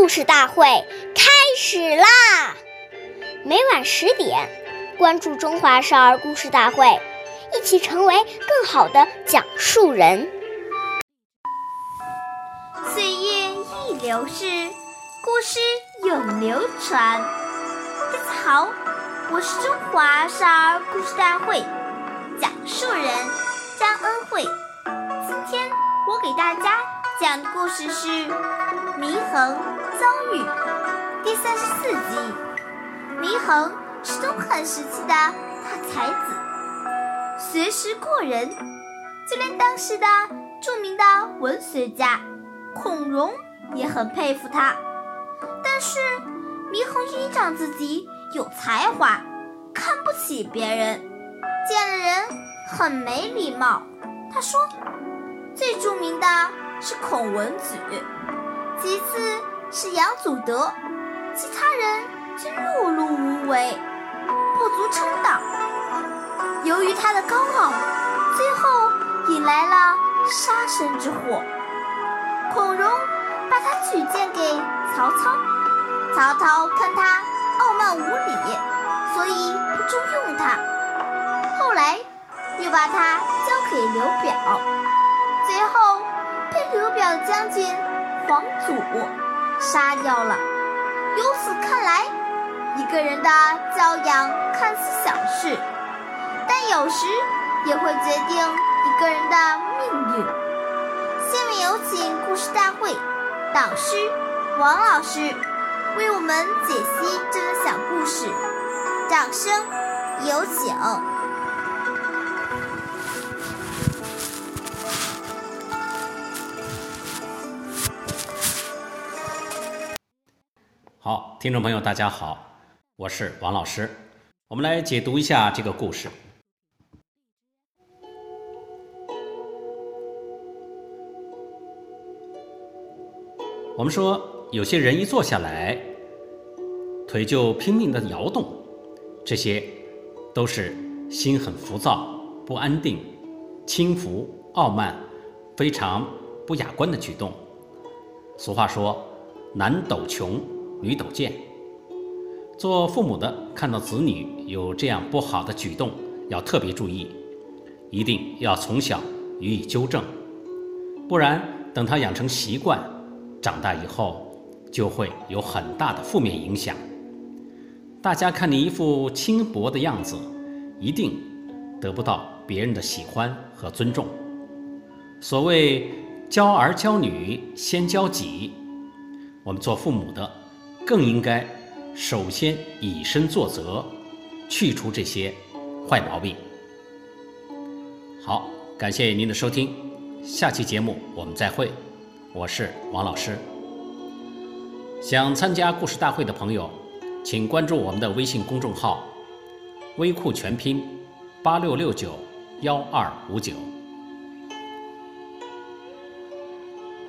故事大会开始啦！每晚十点，关注《中华少儿故事大会》，一起成为更好的讲述人。岁月易流逝，故事永流传。大家好，我是中华少儿故事大会讲述人张恩惠。今天我给大家讲的故事是《祢衡遭遇》第三十四集。祢衡是东汉时期的大才子，学识过人，就连当时的著名的文学家孔融也很佩服他。但是祢衡依仗自己有才华，看不起别人，见了人很没礼貌。他说。最著名的是孔文举，其次是杨祖德，其他人均碌碌无为，不足称道。由于他的高傲，最后引来了杀身之祸。孔融把他举荐给曹操，曹操看他傲慢无礼，所以不重用他。后来又把他交给刘表。最后被刘表将军黄祖杀掉了。由此看来，一个人的教养看似小事，但有时也会决定一个人的命运。下面有请故事大会导师王老师为我们解析这个小故事，掌声有请。好，听众朋友，大家好，我是王老师。我们来解读一下这个故事。我们说，有些人一坐下来，腿就拼命的摇动，这些都是心很浮躁、不安定、轻浮、傲慢、非常不雅观的举动。俗话说：“男抖穷。”女斗贱，做父母的看到子女有这样不好的举动，要特别注意，一定要从小予以纠正，不然等他养成习惯，长大以后就会有很大的负面影响。大家看你一副轻薄的样子，一定得不到别人的喜欢和尊重。所谓教儿教女先教己，我们做父母的。更应该首先以身作则，去除这些坏毛病。好，感谢您的收听，下期节目我们再会。我是王老师。想参加故事大会的朋友，请关注我们的微信公众号“微库全拼八六六九幺二五九”。